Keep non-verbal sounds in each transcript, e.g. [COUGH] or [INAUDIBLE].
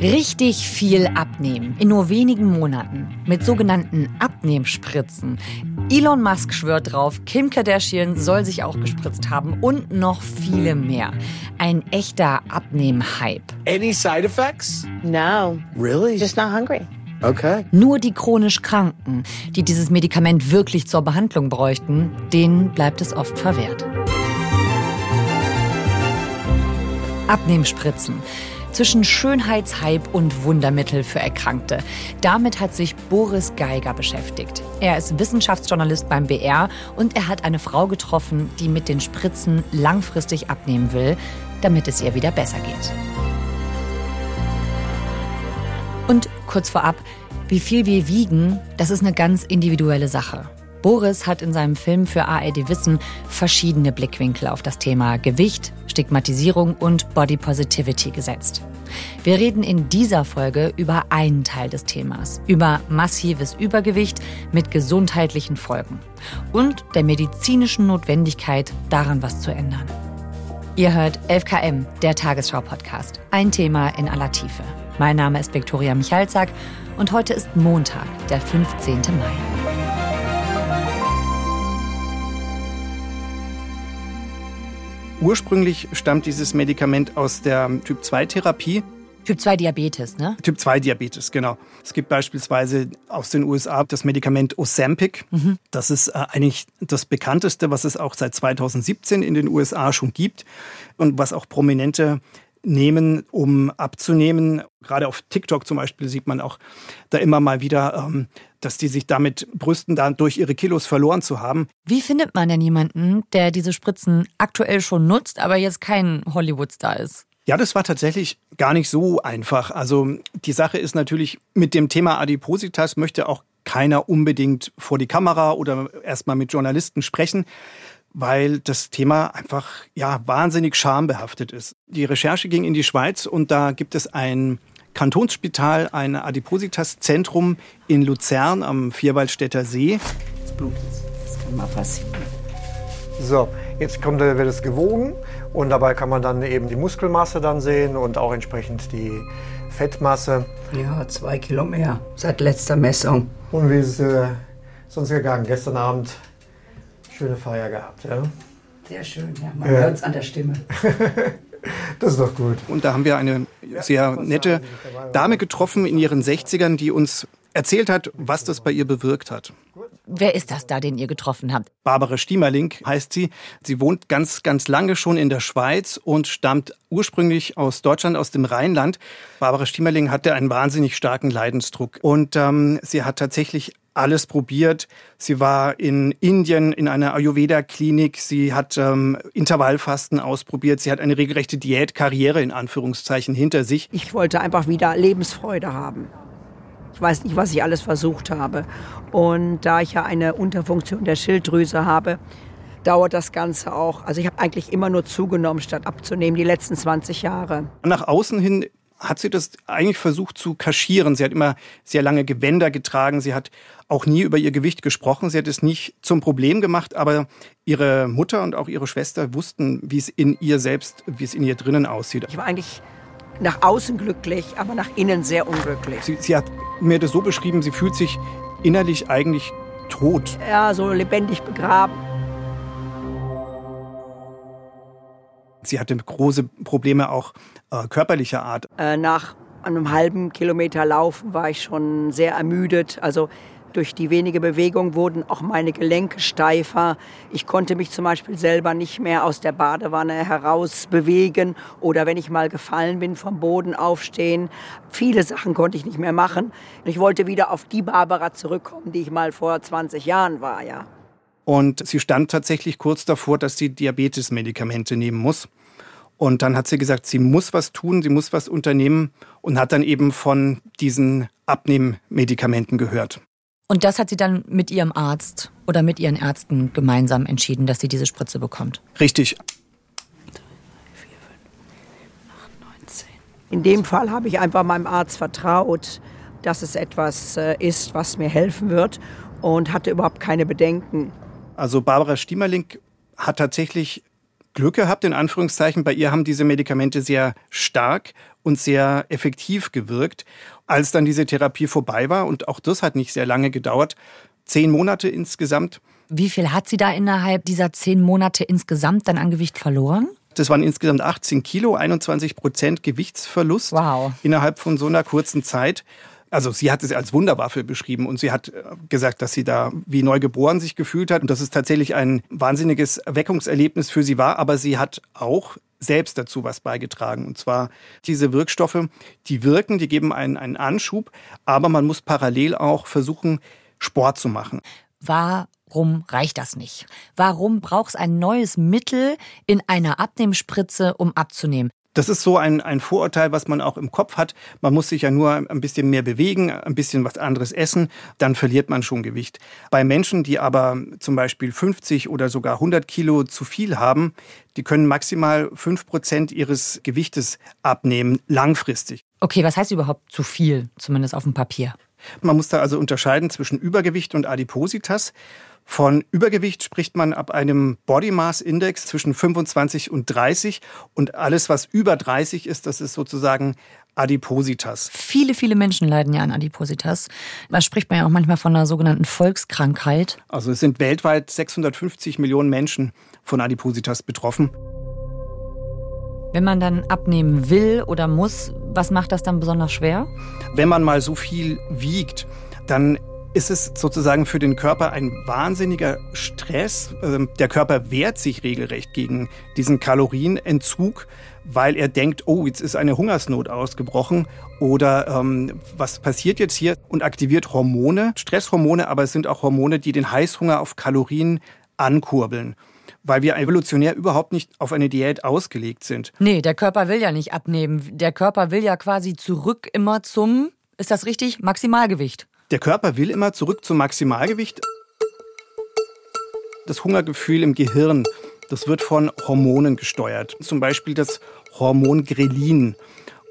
Richtig viel abnehmen in nur wenigen Monaten mit sogenannten Abnehmspritzen. Elon Musk schwört drauf, Kim Kardashian soll sich auch gespritzt haben und noch viele mehr. Ein echter Abnehm-Hype. Any side effects? No. Really? Just not hungry. Okay. Nur die chronisch Kranken, die dieses Medikament wirklich zur Behandlung bräuchten, denen bleibt es oft verwehrt. Abnehmspritzen zwischen Schönheitshype und Wundermittel für Erkrankte. Damit hat sich Boris Geiger beschäftigt. Er ist Wissenschaftsjournalist beim BR und er hat eine Frau getroffen, die mit den Spritzen langfristig abnehmen will, damit es ihr wieder besser geht. Und kurz vorab, wie viel wir wiegen, das ist eine ganz individuelle Sache. Boris hat in seinem Film für ARD Wissen verschiedene Blickwinkel auf das Thema Gewicht, Stigmatisierung und Body Positivity gesetzt. Wir reden in dieser Folge über einen Teil des Themas, über massives Übergewicht mit gesundheitlichen Folgen und der medizinischen Notwendigkeit, daran was zu ändern. Ihr hört 11KM, der Tagesschau-Podcast. Ein Thema in aller Tiefe. Mein Name ist Viktoria Michalzack und heute ist Montag, der 15. Mai. Ursprünglich stammt dieses Medikament aus der Typ-2-Therapie. Typ 2 Diabetes, ne? Typ 2 Diabetes, genau. Es gibt beispielsweise aus den USA das Medikament Ozempic. Mhm. Das ist äh, eigentlich das bekannteste, was es auch seit 2017 in den USA schon gibt und was auch prominente nehmen, um abzunehmen. Gerade auf TikTok zum Beispiel sieht man auch da immer mal wieder, ähm, dass die sich damit brüsten, dadurch ihre Kilos verloren zu haben. Wie findet man denn jemanden, der diese Spritzen aktuell schon nutzt, aber jetzt kein Hollywood-Star ist? Ja, das war tatsächlich gar nicht so einfach. Also die Sache ist natürlich, mit dem Thema Adipositas möchte auch keiner unbedingt vor die Kamera oder erstmal mit Journalisten sprechen weil das Thema einfach ja wahnsinnig schambehaftet ist. Die Recherche ging in die Schweiz und da gibt es ein Kantonsspital, ein Adipositas-Zentrum in Luzern am Vierwaldstätter See. Das Blut, das kann mal passieren. So, jetzt kommt, wird es gewogen und dabei kann man dann eben die Muskelmasse dann sehen und auch entsprechend die Fettmasse. Ja, zwei Kilo mehr seit letzter Messung. Und wie ist es äh, sonst gegangen? Gestern Abend schöne Feier gehabt, ja? Sehr schön, ja. Man ja. hört es an der Stimme. [LAUGHS] das ist doch gut. Und da haben wir eine sehr nette Dame getroffen in ihren 60ern, die uns erzählt hat, was das bei ihr bewirkt hat. Wer ist das da, den ihr getroffen habt? Barbara Stiemerling heißt sie. Sie wohnt ganz, ganz lange schon in der Schweiz und stammt ursprünglich aus Deutschland, aus dem Rheinland. Barbara Stiemerling hatte einen wahnsinnig starken Leidensdruck und ähm, sie hat tatsächlich alles probiert. Sie war in Indien in einer Ayurveda-Klinik. Sie hat ähm, Intervallfasten ausprobiert. Sie hat eine regelrechte Diätkarriere in Anführungszeichen hinter sich. Ich wollte einfach wieder Lebensfreude haben. Ich weiß nicht, was ich alles versucht habe. Und da ich ja eine Unterfunktion der Schilddrüse habe, dauert das Ganze auch. Also ich habe eigentlich immer nur zugenommen, statt abzunehmen, die letzten 20 Jahre. Nach außen hin hat sie das eigentlich versucht zu kaschieren. Sie hat immer sehr lange Gewänder getragen. Sie hat auch nie über ihr Gewicht gesprochen. Sie hat es nicht zum Problem gemacht, aber ihre Mutter und auch ihre Schwester wussten, wie es in ihr selbst, wie es in ihr drinnen aussieht. Ich war eigentlich nach außen glücklich, aber nach innen sehr unglücklich. Sie, sie hat mir das so beschrieben, sie fühlt sich innerlich eigentlich tot. Ja, so lebendig begraben. Sie hatte große Probleme auch äh, körperlicher Art. Äh, nach einem halben Kilometer Laufen war ich schon sehr ermüdet. Also durch die wenige Bewegung wurden auch meine Gelenke steifer. Ich konnte mich zum Beispiel selber nicht mehr aus der Badewanne heraus bewegen oder wenn ich mal gefallen bin, vom Boden aufstehen. Viele Sachen konnte ich nicht mehr machen. Ich wollte wieder auf die Barbara zurückkommen, die ich mal vor 20 Jahren war, ja. Und sie stand tatsächlich kurz davor, dass sie Diabetesmedikamente nehmen muss. Und dann hat sie gesagt, sie muss was tun, sie muss was unternehmen und hat dann eben von diesen Abnehmmedikamenten gehört. Und das hat sie dann mit ihrem Arzt oder mit ihren Ärzten gemeinsam entschieden, dass sie diese Spritze bekommt. Richtig. In dem Fall habe ich einfach meinem Arzt vertraut, dass es etwas äh, ist, was mir helfen wird und hatte überhaupt keine Bedenken. Also Barbara Stiemerling hat tatsächlich Glück gehabt, in Anführungszeichen. Bei ihr haben diese Medikamente sehr stark und sehr effektiv gewirkt. Als dann diese Therapie vorbei war, und auch das hat nicht sehr lange gedauert, zehn Monate insgesamt. Wie viel hat sie da innerhalb dieser zehn Monate insgesamt dann an Gewicht verloren? Das waren insgesamt 18 Kilo, 21 Prozent Gewichtsverlust wow. innerhalb von so einer kurzen Zeit. Also sie hat es als Wunderwaffe beschrieben und sie hat äh, gesagt, dass sie da wie neu geboren sich gefühlt hat und dass es tatsächlich ein wahnsinniges Erweckungserlebnis für sie war. Aber sie hat auch selbst dazu was beigetragen. Und zwar diese Wirkstoffe, die wirken, die geben einen, einen Anschub, aber man muss parallel auch versuchen, Sport zu machen. Warum reicht das nicht? Warum braucht es ein neues Mittel in einer Abnehmspritze, um abzunehmen? Das ist so ein, ein Vorurteil, was man auch im Kopf hat. Man muss sich ja nur ein bisschen mehr bewegen, ein bisschen was anderes essen, dann verliert man schon Gewicht. Bei Menschen, die aber zum Beispiel 50 oder sogar 100 Kilo zu viel haben, die können maximal 5 Prozent ihres Gewichtes abnehmen, langfristig. Okay, was heißt überhaupt zu viel, zumindest auf dem Papier? Man muss da also unterscheiden zwischen Übergewicht und Adipositas. Von Übergewicht spricht man ab einem Body Mass Index zwischen 25 und 30 und alles, was über 30 ist, das ist sozusagen Adipositas. Viele, viele Menschen leiden ja an Adipositas. Da spricht man ja auch manchmal von einer sogenannten Volkskrankheit. Also es sind weltweit 650 Millionen Menschen von Adipositas betroffen. Wenn man dann abnehmen will oder muss, was macht das dann besonders schwer? Wenn man mal so viel wiegt, dann ist es sozusagen für den Körper ein wahnsinniger Stress. Ähm, der Körper wehrt sich regelrecht gegen diesen Kalorienentzug, weil er denkt, oh, jetzt ist eine Hungersnot ausgebrochen oder ähm, was passiert jetzt hier und aktiviert Hormone, Stresshormone, aber es sind auch Hormone, die den Heißhunger auf Kalorien ankurbeln weil wir evolutionär überhaupt nicht auf eine Diät ausgelegt sind. Nee, der Körper will ja nicht abnehmen. Der Körper will ja quasi zurück immer zum, ist das richtig, Maximalgewicht. Der Körper will immer zurück zum Maximalgewicht. Das Hungergefühl im Gehirn, das wird von Hormonen gesteuert. Zum Beispiel das Hormon Grelin.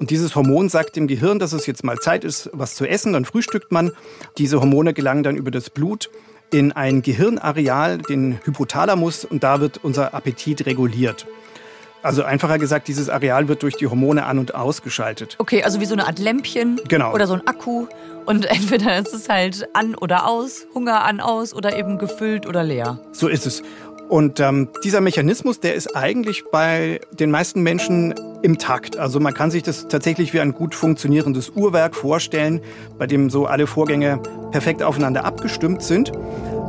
Und dieses Hormon sagt dem Gehirn, dass es jetzt mal Zeit ist, was zu essen. Dann frühstückt man. Diese Hormone gelangen dann über das Blut in ein Gehirnareal, den Hypothalamus, und da wird unser Appetit reguliert. Also einfacher gesagt, dieses Areal wird durch die Hormone an- und ausgeschaltet. Okay, also wie so eine Art Lämpchen genau. oder so ein Akku. Und [LAUGHS] entweder ist es halt an oder aus, Hunger an, aus oder eben gefüllt oder leer. So ist es. Und ähm, dieser Mechanismus, der ist eigentlich bei den meisten Menschen im Takt. Also man kann sich das tatsächlich wie ein gut funktionierendes Uhrwerk vorstellen, bei dem so alle Vorgänge perfekt aufeinander abgestimmt sind.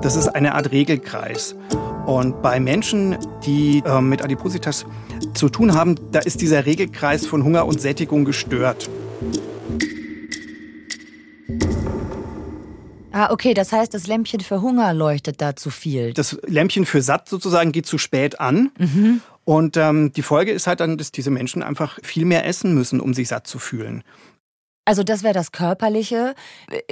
Das ist eine Art Regelkreis. Und bei Menschen, die äh, mit Adipositas zu tun haben, da ist dieser Regelkreis von Hunger und Sättigung gestört. Ah, okay, das heißt, das Lämpchen für Hunger leuchtet da zu viel. Das Lämpchen für satt sozusagen geht zu spät an. Mhm. Und ähm, die Folge ist halt dann, dass diese Menschen einfach viel mehr essen müssen, um sich satt zu fühlen. Also das wäre das Körperliche.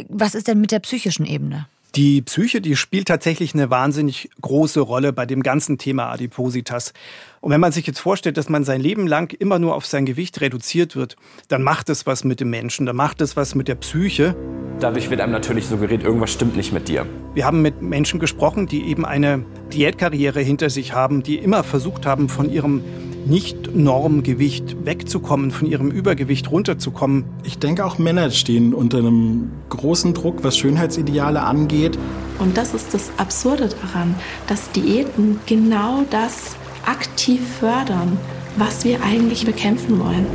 Was ist denn mit der psychischen Ebene? Die Psyche, die spielt tatsächlich eine wahnsinnig große Rolle bei dem ganzen Thema Adipositas. Und wenn man sich jetzt vorstellt, dass man sein Leben lang immer nur auf sein Gewicht reduziert wird, dann macht es was mit dem Menschen, dann macht es was mit der Psyche. Dadurch wird einem natürlich suggeriert, irgendwas stimmt nicht mit dir. Wir haben mit Menschen gesprochen, die eben eine Diätkarriere hinter sich haben, die immer versucht haben, von ihrem nicht-Normgewicht wegzukommen, von ihrem Übergewicht runterzukommen. Ich denke, auch Männer stehen unter einem großen Druck, was Schönheitsideale angeht. Und das ist das Absurde daran, dass Diäten genau das aktiv fördern, was wir eigentlich bekämpfen wollen.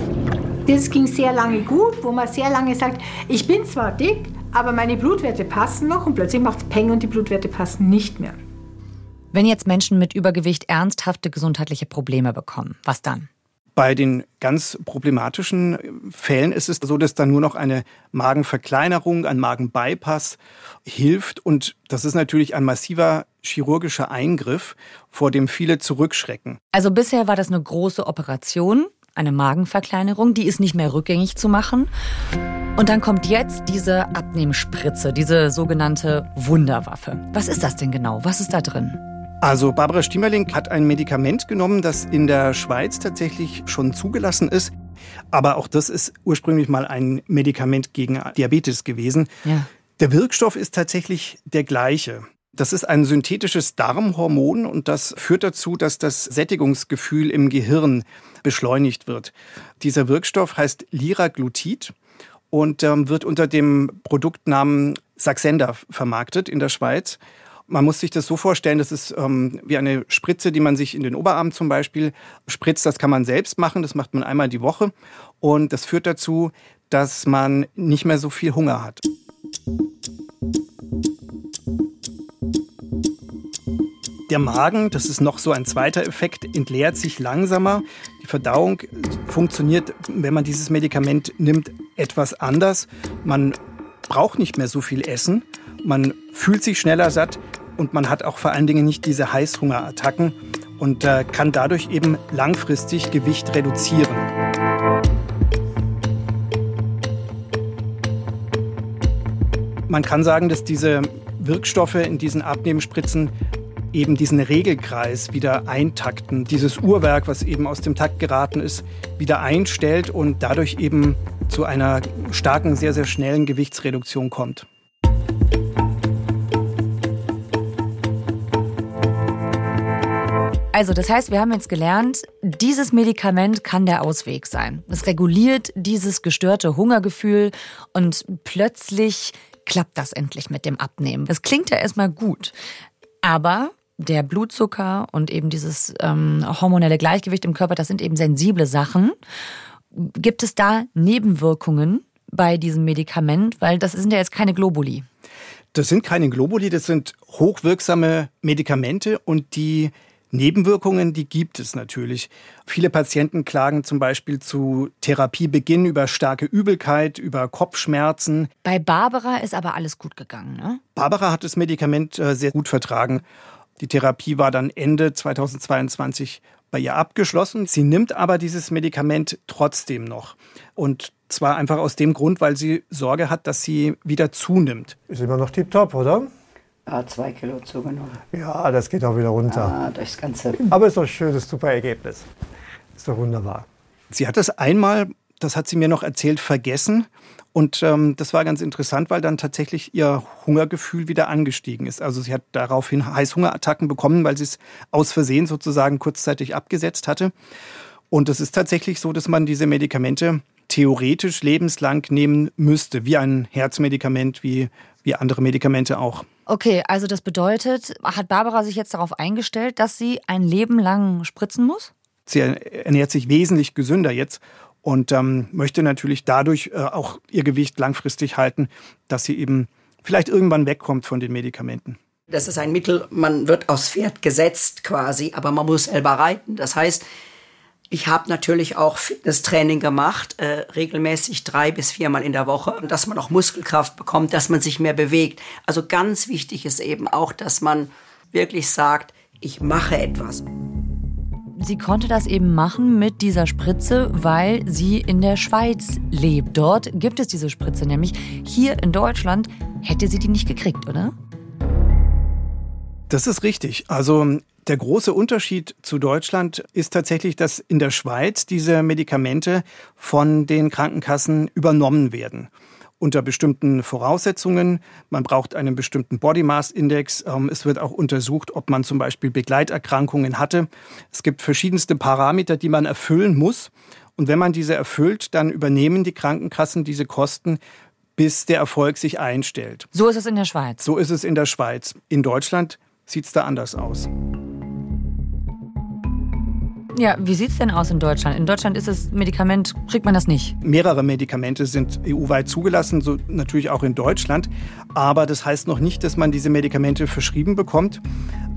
Das ging sehr lange gut, wo man sehr lange sagt, ich bin zwar dick, aber meine Blutwerte passen noch und plötzlich macht es Peng und die Blutwerte passen nicht mehr. Wenn jetzt Menschen mit Übergewicht ernsthafte gesundheitliche Probleme bekommen, was dann? Bei den ganz problematischen Fällen ist es so, dass dann nur noch eine Magenverkleinerung, ein Magenbypass hilft. Und das ist natürlich ein massiver chirurgischer Eingriff, vor dem viele zurückschrecken. Also bisher war das eine große Operation, eine Magenverkleinerung, die ist nicht mehr rückgängig zu machen. Und dann kommt jetzt diese Abnehmspritze, diese sogenannte Wunderwaffe. Was ist das denn genau? Was ist da drin? Also Barbara Stiemerling hat ein Medikament genommen, das in der Schweiz tatsächlich schon zugelassen ist. Aber auch das ist ursprünglich mal ein Medikament gegen Diabetes gewesen. Ja. Der Wirkstoff ist tatsächlich der gleiche. Das ist ein synthetisches Darmhormon und das führt dazu, dass das Sättigungsgefühl im Gehirn beschleunigt wird. Dieser Wirkstoff heißt Liraglutid und ähm, wird unter dem Produktnamen Saxenda vermarktet in der Schweiz. Man muss sich das so vorstellen, das ist ähm, wie eine Spritze, die man sich in den Oberarm zum Beispiel spritzt. Das kann man selbst machen, das macht man einmal die Woche. Und das führt dazu, dass man nicht mehr so viel Hunger hat. Der Magen, das ist noch so ein zweiter Effekt, entleert sich langsamer. Die Verdauung funktioniert, wenn man dieses Medikament nimmt, etwas anders. Man braucht nicht mehr so viel Essen. Man fühlt sich schneller satt und man hat auch vor allen Dingen nicht diese Heißhungerattacken und äh, kann dadurch eben langfristig Gewicht reduzieren. Man kann sagen, dass diese Wirkstoffe in diesen Abnehmspritzen eben diesen Regelkreis wieder eintakten, dieses Uhrwerk, was eben aus dem Takt geraten ist, wieder einstellt und dadurch eben zu einer starken, sehr, sehr schnellen Gewichtsreduktion kommt. Also, das heißt, wir haben jetzt gelernt, dieses Medikament kann der Ausweg sein. Es reguliert dieses gestörte Hungergefühl und plötzlich klappt das endlich mit dem Abnehmen. Das klingt ja erstmal gut. Aber der Blutzucker und eben dieses ähm, hormonelle Gleichgewicht im Körper, das sind eben sensible Sachen. Gibt es da Nebenwirkungen bei diesem Medikament? Weil das sind ja jetzt keine Globuli. Das sind keine Globuli, das sind hochwirksame Medikamente und die Nebenwirkungen, die gibt es natürlich. Viele Patienten klagen zum Beispiel zu Therapiebeginn über starke Übelkeit, über Kopfschmerzen. Bei Barbara ist aber alles gut gegangen, ne? Barbara hat das Medikament äh, sehr gut vertragen. Die Therapie war dann Ende 2022 bei ihr abgeschlossen. Sie nimmt aber dieses Medikament trotzdem noch. Und zwar einfach aus dem Grund, weil sie Sorge hat, dass sie wieder zunimmt. Ist immer noch tiptop, oder? Ja, zwei Kilo zugenommen. Ja, das geht auch wieder runter. Ja, durchs Ganze. Aber ist doch ein schönes, super Ergebnis. Ist doch wunderbar. Sie hat das einmal, das hat sie mir noch erzählt, vergessen. Und ähm, das war ganz interessant, weil dann tatsächlich ihr Hungergefühl wieder angestiegen ist. Also sie hat daraufhin Heißhungerattacken bekommen, weil sie es aus Versehen sozusagen kurzzeitig abgesetzt hatte. Und es ist tatsächlich so, dass man diese Medikamente theoretisch lebenslang nehmen müsste, wie ein Herzmedikament, wie, wie andere Medikamente auch. Okay, also das bedeutet, hat Barbara sich jetzt darauf eingestellt, dass sie ein Leben lang spritzen muss? Sie ernährt sich wesentlich gesünder jetzt und ähm, möchte natürlich dadurch äh, auch ihr Gewicht langfristig halten, dass sie eben vielleicht irgendwann wegkommt von den Medikamenten. Das ist ein Mittel, man wird aufs Pferd gesetzt quasi, aber man muss selber reiten. Das heißt, ich habe natürlich auch Fitnesstraining gemacht, äh, regelmäßig drei bis viermal in der Woche, dass man auch Muskelkraft bekommt, dass man sich mehr bewegt. Also ganz wichtig ist eben auch, dass man wirklich sagt, ich mache etwas. Sie konnte das eben machen mit dieser Spritze, weil sie in der Schweiz lebt. Dort gibt es diese Spritze nämlich. Hier in Deutschland hätte sie die nicht gekriegt, oder? Das ist richtig. Also der große Unterschied zu Deutschland ist tatsächlich, dass in der Schweiz diese Medikamente von den Krankenkassen übernommen werden. Unter bestimmten Voraussetzungen. Man braucht einen bestimmten Body Mass Index. Ähm, es wird auch untersucht, ob man zum Beispiel Begleiterkrankungen hatte. Es gibt verschiedenste Parameter, die man erfüllen muss. Und wenn man diese erfüllt, dann übernehmen die Krankenkassen diese Kosten bis der Erfolg sich einstellt. So ist es in der Schweiz. So ist es in der Schweiz. In Deutschland sieht es da anders aus. Ja, wie sieht es denn aus in Deutschland? In Deutschland ist das Medikament, kriegt man das nicht? Mehrere Medikamente sind EU-weit zugelassen, so natürlich auch in Deutschland. Aber das heißt noch nicht, dass man diese Medikamente verschrieben bekommt.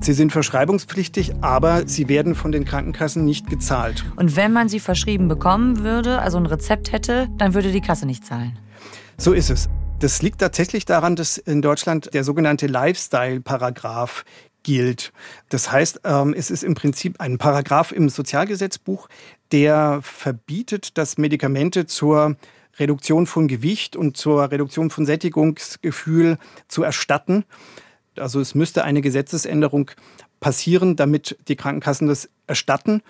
Sie sind verschreibungspflichtig, aber sie werden von den Krankenkassen nicht gezahlt. Und wenn man sie verschrieben bekommen würde, also ein Rezept hätte, dann würde die Kasse nicht zahlen. So ist es. Das liegt tatsächlich daran, dass in Deutschland der sogenannte Lifestyle-Paragraph gilt. Das heißt, ähm, es ist im Prinzip ein Paragraph im Sozialgesetzbuch, der verbietet, dass Medikamente zur Reduktion von Gewicht und zur Reduktion von Sättigungsgefühl zu erstatten. Also es müsste eine Gesetzesänderung passieren, damit die Krankenkassen das erstatten.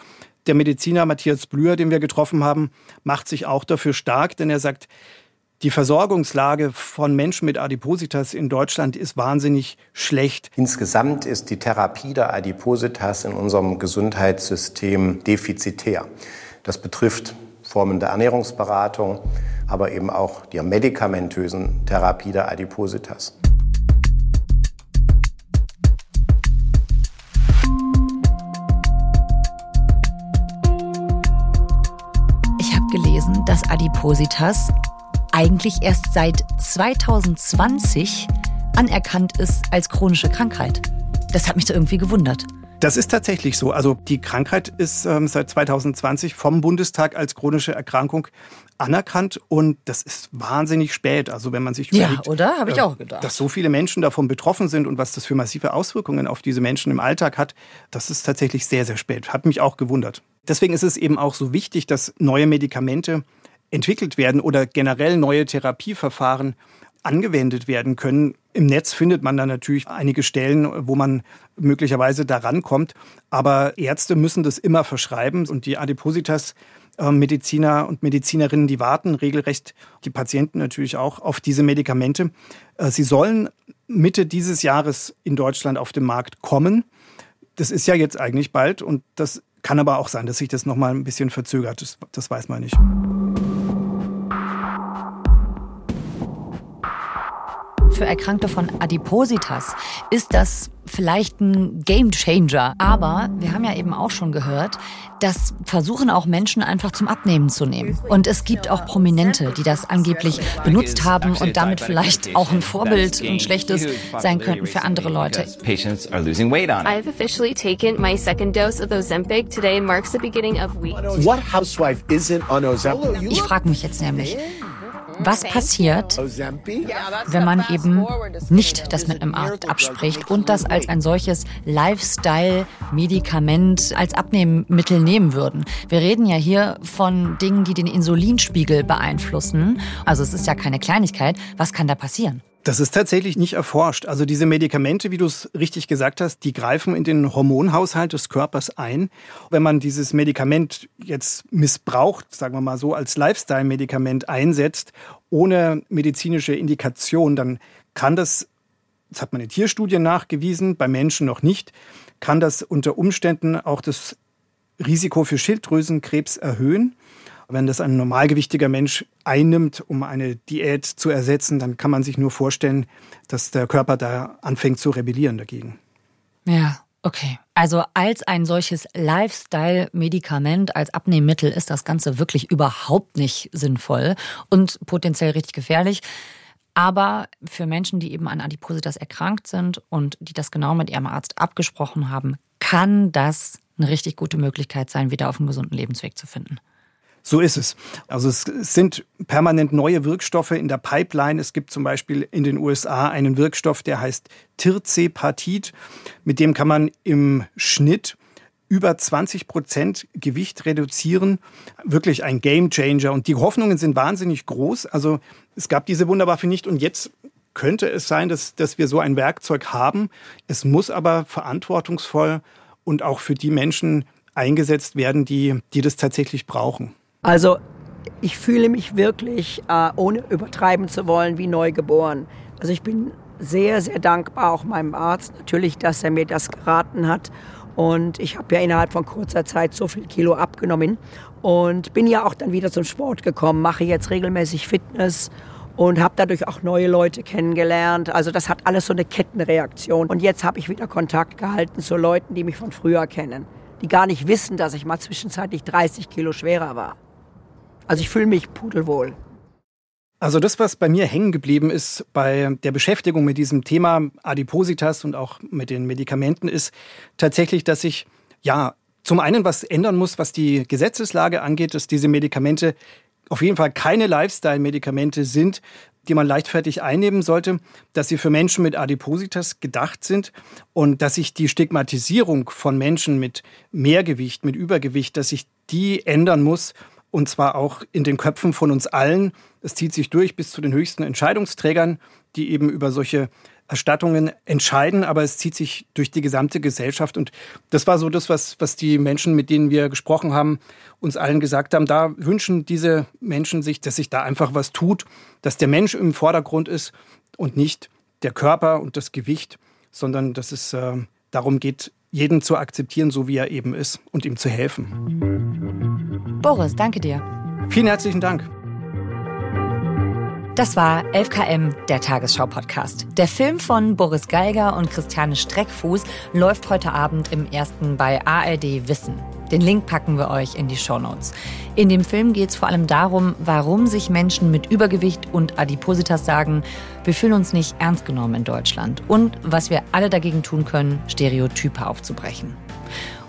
Der Mediziner Matthias Blüher, den wir getroffen haben, macht sich auch dafür stark, denn er sagt, Die Versorgungslage von Menschen mit Adipositas in Deutschland ist wahnsinnig schlecht. Insgesamt ist die Therapie der Adipositas in unserem Gesundheitssystem defizitär. Das betrifft Formen der Ernährungsberatung, aber eben auch der medikamentösen Therapie der Adipositas. Ich habe gelesen, dass Adipositas eigentlich erst seit 2020 anerkannt ist als chronische Krankheit. Das hat mich da irgendwie gewundert. Das ist tatsächlich so. Also die Krankheit ist ähm, seit 2020 vom Bundestag als chronische Erkrankung anerkannt und das ist wahnsinnig spät. Also wenn man sich überlegt, ja, oder habe ich äh, auch gedacht, dass so viele Menschen davon betroffen sind und was das für massive Auswirkungen auf diese Menschen im Alltag hat, das ist tatsächlich sehr sehr spät. Hat mich auch gewundert. Deswegen ist es eben auch so wichtig, dass neue Medikamente entwickelt werden oder generell neue Therapieverfahren angewendet werden können. Im Netz findet man dann natürlich einige Stellen, wo man möglicherweise da rankommt. Aber Ärzte müssen das immer verschreiben und die Adipositas Mediziner und Medizinerinnen, die warten regelrecht, die Patienten natürlich auch, auf diese Medikamente. Äh, sie sollen Mitte dieses Jahres in Deutschland auf den Markt kommen. Das ist ja jetzt eigentlich bald und das kann aber auch sein, dass sich das noch mal ein bisschen verzögert. Das, das weiß man nicht. Für Erkrankte von Adipositas ist das vielleicht ein Game Changer. Aber wir haben ja eben auch schon gehört, das versuchen auch Menschen einfach zum Abnehmen zu nehmen. Und es gibt auch Prominente, die das angeblich benutzt haben und damit vielleicht auch ein Vorbild, ein schlechtes, sein könnten für andere Leute. I've officially taken my second dose of Ozempic. Today marks the beginning of week. What housewife isn't on Ozempic? Ich frage mich jetzt nämlich, was passiert, wenn man eben nicht das mit einem Arzt abspricht und das als ein solches Lifestyle-Medikament als Abnehmmittel nehmen würden? Wir reden ja hier von Dingen, die den Insulinspiegel beeinflussen. Also es ist ja keine Kleinigkeit. Was kann da passieren? Das ist tatsächlich nicht erforscht. Also diese Medikamente, wie du es richtig gesagt hast, die greifen in den Hormonhaushalt des Körpers ein. Wenn man dieses Medikament jetzt missbraucht, sagen wir mal so, als Lifestyle-Medikament einsetzt, ohne medizinische Indikation, dann kann das, das hat man in Tierstudien nachgewiesen, bei Menschen noch nicht, kann das unter Umständen auch das Risiko für Schilddrüsenkrebs erhöhen. Wenn das ein normalgewichtiger Mensch einnimmt, um eine Diät zu ersetzen, dann kann man sich nur vorstellen, dass der Körper da anfängt zu rebellieren dagegen. Ja, okay. Also als ein solches Lifestyle-Medikament, als Abnehmmittel ist das Ganze wirklich überhaupt nicht sinnvoll und potenziell richtig gefährlich. Aber für Menschen, die eben an Adipositas erkrankt sind und die das genau mit ihrem Arzt abgesprochen haben, kann das eine richtig gute Möglichkeit sein, wieder auf einen gesunden Lebensweg zu finden. So ist es. Also es sind permanent neue Wirkstoffe in der Pipeline. Es gibt zum Beispiel in den USA einen Wirkstoff, der heißt Tirzepatit. Mit dem kann man im Schnitt über 20 Prozent Gewicht reduzieren. Wirklich ein Gamechanger. Und die Hoffnungen sind wahnsinnig groß. Also es gab diese Wunderwaffe nicht und jetzt könnte es sein, dass, dass wir so ein Werkzeug haben. Es muss aber verantwortungsvoll und auch für die Menschen eingesetzt werden, die, die das tatsächlich brauchen. Also ich fühle mich wirklich, äh, ohne übertreiben zu wollen, wie neu geboren. Also ich bin sehr, sehr dankbar auch meinem Arzt natürlich, dass er mir das geraten hat. Und ich habe ja innerhalb von kurzer Zeit so viel Kilo abgenommen und bin ja auch dann wieder zum Sport gekommen, mache jetzt regelmäßig Fitness und habe dadurch auch neue Leute kennengelernt. Also das hat alles so eine Kettenreaktion. Und jetzt habe ich wieder Kontakt gehalten zu Leuten, die mich von früher kennen, die gar nicht wissen, dass ich mal zwischenzeitlich 30 Kilo schwerer war. Also ich fühle mich pudelwohl. Also das, was bei mir hängen geblieben ist bei der Beschäftigung mit diesem Thema Adipositas und auch mit den Medikamenten, ist tatsächlich, dass ich ja zum einen was ändern muss, was die Gesetzeslage angeht, dass diese Medikamente auf jeden Fall keine Lifestyle-Medikamente sind, die man leichtfertig einnehmen sollte, dass sie für Menschen mit Adipositas gedacht sind und dass sich die Stigmatisierung von Menschen mit Mehrgewicht, mit Übergewicht, dass sich die ändern muss und zwar auch in den Köpfen von uns allen. Es zieht sich durch bis zu den höchsten Entscheidungsträgern, die eben über solche Erstattungen entscheiden, aber es zieht sich durch die gesamte Gesellschaft. Und das war so das, was, was die Menschen, mit denen wir gesprochen haben, uns allen gesagt haben. Da wünschen diese Menschen sich, dass sich da einfach was tut, dass der Mensch im Vordergrund ist und nicht der Körper und das Gewicht, sondern dass es äh, darum geht, jeden zu akzeptieren, so wie er eben ist und ihm zu helfen. Boris, danke dir. Vielen herzlichen Dank. Das war 11KM, der Tagesschau-Podcast. Der Film von Boris Geiger und Christiane Streckfuß läuft heute Abend im ersten bei ARD Wissen. Den Link packen wir euch in die Shownotes. In dem Film geht es vor allem darum, warum sich Menschen mit Übergewicht und Adipositas sagen, wir fühlen uns nicht ernst genommen in Deutschland und was wir alle dagegen tun können, Stereotype aufzubrechen.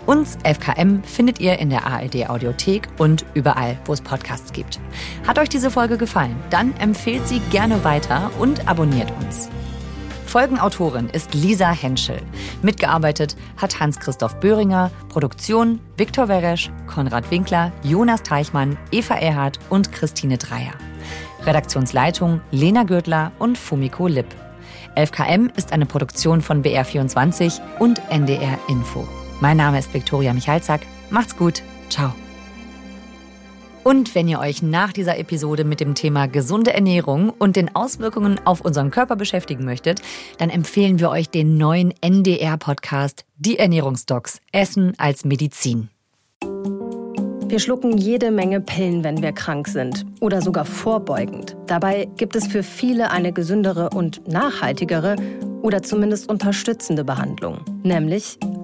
Uns 11KM findet ihr in der ARD Audiothek und überall, wo es Podcasts gibt. Hat euch diese Folge gefallen? Dann empfehlt sie gerne weiter und abonniert uns. Folgenautorin ist Lisa Henschel. Mitgearbeitet hat Hans-Christoph Böhringer, Produktion Viktor Weresch, Konrad Winkler, Jonas Teichmann, Eva Erhardt und Christine Dreier. Redaktionsleitung Lena Gürtler und Fumiko Lipp. 11KM ist eine Produktion von BR24 und NDR Info. Mein Name ist Viktoria Michalzack. Macht's gut. Ciao. Und wenn ihr euch nach dieser Episode mit dem Thema gesunde Ernährung und den Auswirkungen auf unseren Körper beschäftigen möchtet, dann empfehlen wir euch den neuen NDR-Podcast Die Ernährungsdocs Essen als Medizin. Wir schlucken jede Menge Pillen, wenn wir krank sind oder sogar vorbeugend. Dabei gibt es für viele eine gesündere und nachhaltigere oder zumindest unterstützende Behandlung, nämlich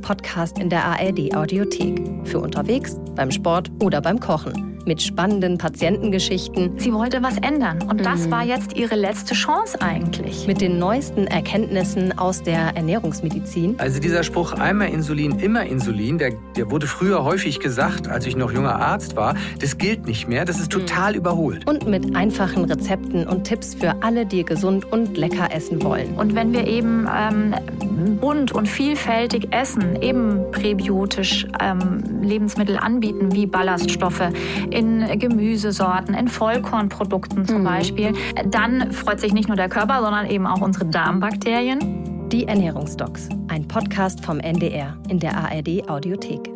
Podcast in der ARD Audiothek. Für unterwegs, beim Sport oder beim Kochen mit spannenden Patientengeschichten. Sie wollte was ändern und das mhm. war jetzt ihre letzte Chance eigentlich. Mit den neuesten Erkenntnissen aus der Ernährungsmedizin. Also dieser Spruch einmal Insulin, immer Insulin, der, der wurde früher häufig gesagt, als ich noch junger Arzt war. Das gilt nicht mehr, das ist total mhm. überholt. Und mit einfachen Rezepten und Tipps für alle, die gesund und lecker essen wollen. Und wenn wir eben ähm, bunt und vielfältig essen, eben präbiotisch ähm, Lebensmittel anbieten, wie Ballaststoffe, in Gemüsesorten, in Vollkornprodukten zum mhm. Beispiel, dann freut sich nicht nur der Körper, sondern eben auch unsere Darmbakterien. Die Ernährungsdocs, ein Podcast vom NDR in der ARD Audiothek.